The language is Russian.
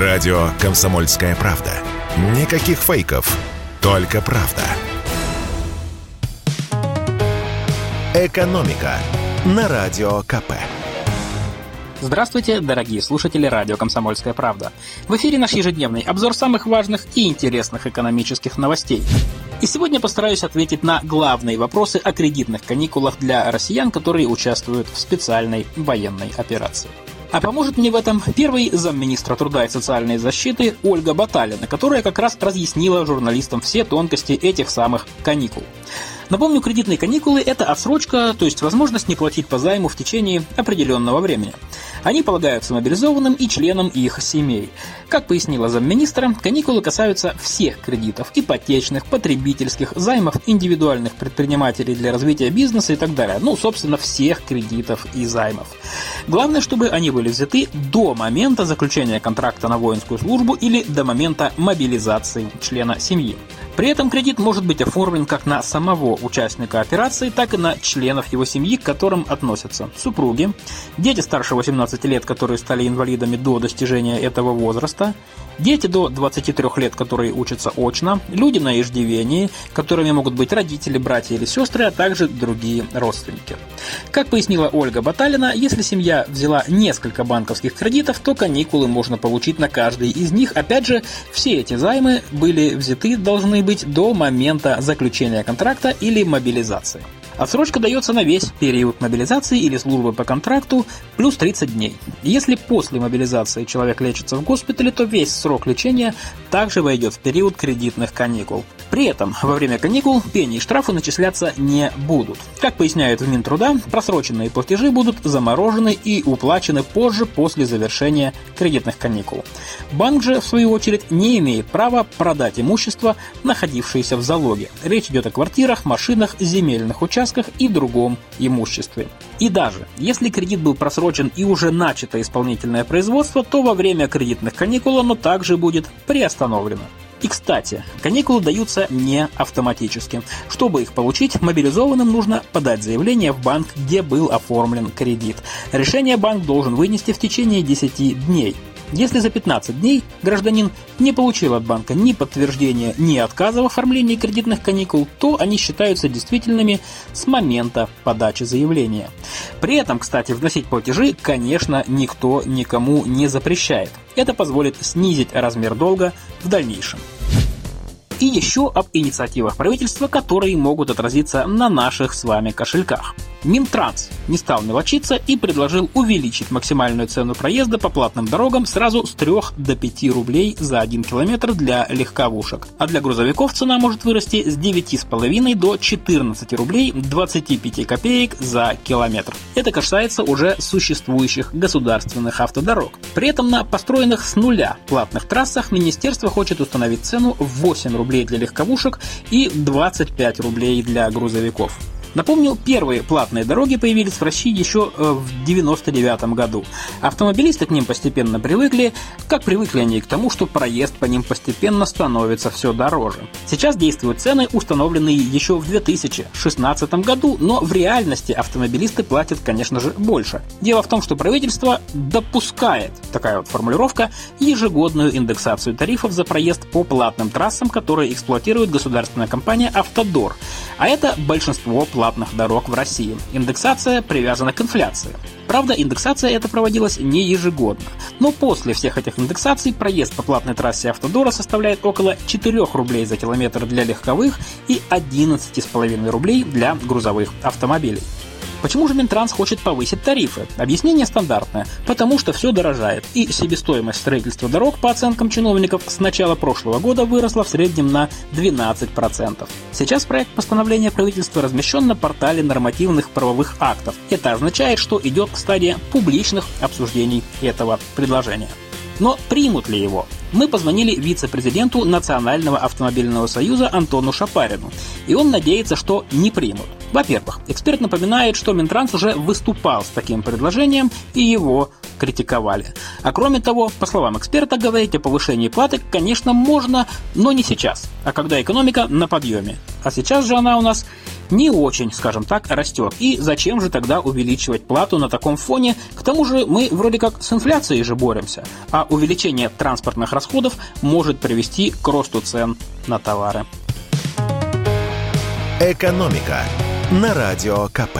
Радио «Комсомольская правда». Никаких фейков, только правда. «Экономика» на Радио КП. Здравствуйте, дорогие слушатели радио «Комсомольская правда». В эфире наш ежедневный обзор самых важных и интересных экономических новостей. И сегодня постараюсь ответить на главные вопросы о кредитных каникулах для россиян, которые участвуют в специальной военной операции. А поможет мне в этом первый замминистра труда и социальной защиты Ольга Баталина, которая как раз разъяснила журналистам все тонкости этих самых каникул. Напомню, кредитные каникулы – это отсрочка, то есть возможность не платить по займу в течение определенного времени. Они полагаются мобилизованным и членам их семей. Как пояснила замминистра, каникулы касаются всех кредитов – ипотечных, потребительских, займов индивидуальных предпринимателей для развития бизнеса и так далее. Ну, собственно, всех кредитов и займов. Главное, чтобы они были взяты до момента заключения контракта на воинскую службу или до момента мобилизации члена семьи. При этом кредит может быть оформлен как на самого участника операции, так и на членов его семьи, к которым относятся супруги, дети старше 18 лет, которые стали инвалидами до достижения этого возраста, дети до 23 лет, которые учатся очно, люди на иждивении, которыми могут быть родители, братья или сестры, а также другие родственники. Как пояснила Ольга Баталина, если семья взяла несколько банковских кредитов, то каникулы можно получить на каждый из них. Опять же, все эти займы были взяты, должны быть до момента заключения контракта или мобилизации. Отсрочка дается на весь период мобилизации или службы по контракту плюс 30 дней. Если после мобилизации человек лечится в госпитале, то весь срок лечения также войдет в период кредитных каникул. При этом во время каникул пени и штрафы начисляться не будут. Как поясняют в Минтруда, просроченные платежи будут заморожены и уплачены позже после завершения кредитных каникул. Банк же, в свою очередь, не имеет права продать имущество, находившееся в залоге. Речь идет о квартирах, машинах, земельных участках и другом имуществе. И даже если кредит был просрочен и уже начато исполнительное производство, то во время кредитных каникул оно также будет приостановлено. И, кстати, каникулы даются не автоматически. Чтобы их получить, мобилизованным нужно подать заявление в банк, где был оформлен кредит. Решение банк должен вынести в течение 10 дней. Если за 15 дней гражданин не получил от банка ни подтверждения, ни отказа в оформлении кредитных каникул, то они считаются действительными с момента подачи заявления. При этом, кстати, вносить платежи, конечно, никто никому не запрещает. Это позволит снизить размер долга в дальнейшем. И еще об инициативах правительства, которые могут отразиться на наших с вами кошельках. Минтранс не стал мелочиться и предложил увеличить максимальную цену проезда по платным дорогам сразу с 3 до 5 рублей за 1 километр для легковушек. А для грузовиков цена может вырасти с 9,5 до 14 рублей 25 копеек за километр. Это касается уже существующих государственных автодорог. При этом на построенных с нуля платных трассах министерство хочет установить цену в 8 рублей для легковушек и 25 рублей для грузовиков. Напомню, первые платные дороги появились в России еще э, в 1999 году. Автомобилисты к ним постепенно привыкли, как привыкли они к тому, что проезд по ним постепенно становится все дороже. Сейчас действуют цены, установленные еще в 2016 году, но в реальности автомобилисты платят, конечно же, больше. Дело в том, что правительство допускает, такая вот формулировка, ежегодную индексацию тарифов за проезд по платным трассам, которые эксплуатирует государственная компания «Автодор». А это большинство платных платных дорог в России. Индексация привязана к инфляции. Правда, индексация эта проводилась не ежегодно. Но после всех этих индексаций проезд по платной трассе Автодора составляет около 4 рублей за километр для легковых и 11,5 рублей для грузовых автомобилей. Почему же Минтранс хочет повысить тарифы? Объяснение стандартное. Потому что все дорожает. И себестоимость строительства дорог, по оценкам чиновников, с начала прошлого года выросла в среднем на 12%. Сейчас проект постановления правительства размещен на портале нормативных правовых актов. Это означает, что идет стадия публичных обсуждений этого предложения. Но примут ли его? Мы позвонили вице-президенту Национального автомобильного союза Антону Шапарину, и он надеется, что не примут. Во-первых, эксперт напоминает, что Минтранс уже выступал с таким предложением, и его критиковали. А кроме того, по словам эксперта, говорить о повышении платы, конечно, можно, но не сейчас, а когда экономика на подъеме. А сейчас же она у нас не очень, скажем так, растет. И зачем же тогда увеличивать плату на таком фоне? К тому же мы вроде как с инфляцией же боремся, а увеличение транспортных расходов может привести к росту цен на товары. «Экономика» на Радио КП.